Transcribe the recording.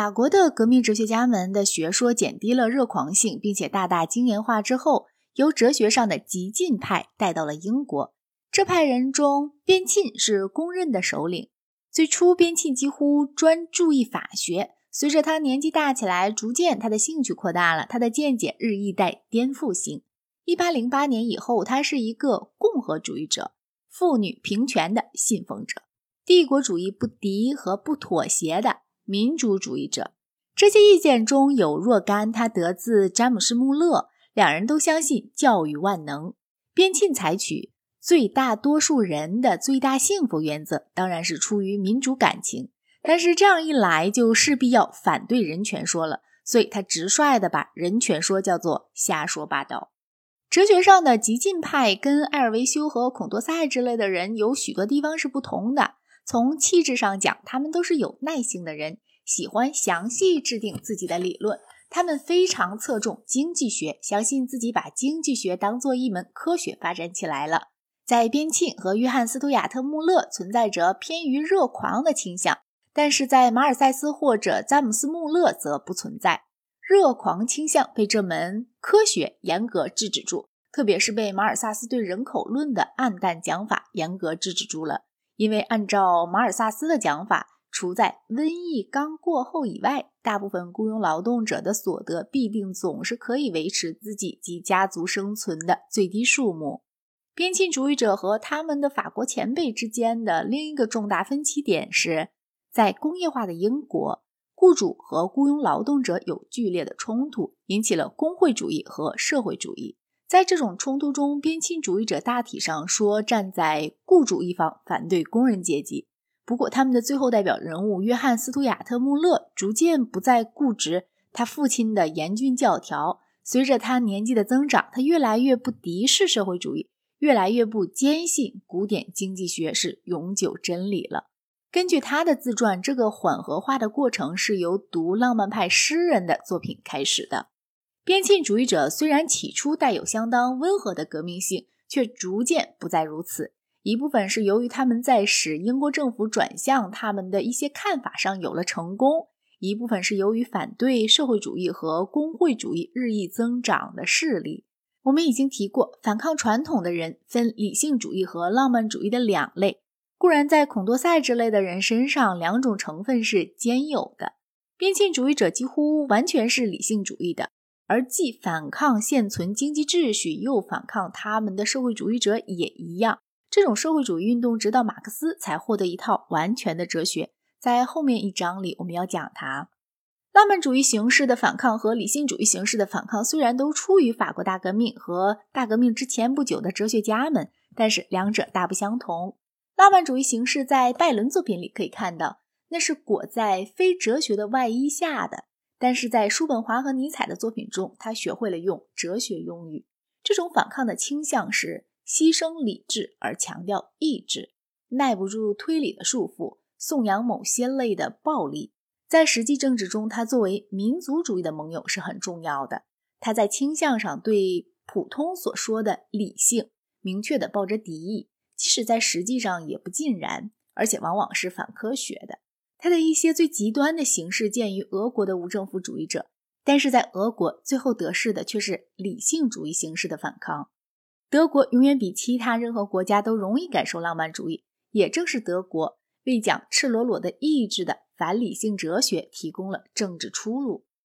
法国的革命哲学家们的学说减低了热狂性，并且大大精研化之后，由哲学上的激进派带到了英国。这派人中，边沁是公认的首领。最初，边沁几乎专注于法学。随着他年纪大起来，逐渐他的兴趣扩大了，他的见解日益带颠覆性。一八零八年以后，他是一个共和主义者、妇女平权的信奉者、帝国主义不敌和不妥协的民主主义者。这些意见中有若干，他得自詹姆斯·穆勒，两人都相信教育万能。边沁采取最大多数人的最大幸福原则，当然是出于民主感情。但是这样一来，就势必要反对人权说了，所以他直率的把人权说叫做瞎说八道。哲学上的激进派跟艾尔维修和孔多塞之类的人有许多地方是不同的。从气质上讲，他们都是有耐性的人，喜欢详细制定自己的理论。他们非常侧重经济学，相信自己把经济学当做一门科学发展起来了。在边沁和约翰·斯图亚特·穆勒存在着偏于热狂的倾向。但是在马尔塞斯或者詹姆斯·穆勒则不存在热狂倾向，被这门科学严格制止住，特别是被马尔萨斯对人口论的暗淡讲法严格制止住了。因为按照马尔萨斯的讲法，除在瘟疫刚过后以外，大部分雇佣劳动者的所得必定总是可以维持自己及家族生存的最低数目。边沁主义者和他们的法国前辈之间的另一个重大分歧点是。在工业化的英国，雇主和雇佣劳动者有剧烈的冲突，引起了工会主义和社会主义。在这种冲突中，边沁主义者大体上说站在雇主一方，反对工人阶级。不过，他们的最后代表人物约翰·斯图亚特·穆勒逐渐不再固执他父亲的严峻教条。随着他年纪的增长，他越来越不敌视社会主义，越来越不坚信古典经济学是永久真理了。根据他的自传，这个缓和化的过程是由读浪漫派诗人的作品开始的。边沁主义者虽然起初带有相当温和的革命性，却逐渐不再如此。一部分是由于他们在使英国政府转向他们的一些看法上有了成功；一部分是由于反对社会主义和工会主义日益增长的势力。我们已经提过，反抗传统的人分理性主义和浪漫主义的两类。固然，在孔多塞之类的人身上，两种成分是兼有的。边沁主义者几乎完全是理性主义的，而既反抗现存经济秩序，又反抗他们的社会主义者也一样。这种社会主义运动，直到马克思才获得一套完全的哲学。在后面一章里，我们要讲它。浪漫主义形式的反抗和理性主义形式的反抗，虽然都出于法国大革命和大革命之前不久的哲学家们，但是两者大不相同。浪漫主义形式在拜伦作品里可以看到，那是裹在非哲学的外衣下的；但是在叔本华和尼采的作品中，他学会了用哲学用语。这种反抗的倾向是牺牲理智而强调意志，耐不住推理的束缚，颂扬某些类的暴力。在实际政治中，他作为民族主义的盟友是很重要的。他在倾向上对普通所说的理性明确的抱着敌意。即使在实际上也不尽然，而且往往是反科学的。它的一些最极端的形式见于俄国的无政府主义者，但是在俄国最后得势的却是理性主义形式的反抗。德国永远比其他任何国家都容易感受浪漫主义，也正是德国为讲赤裸裸的意志的反理性哲学提供了政治出路。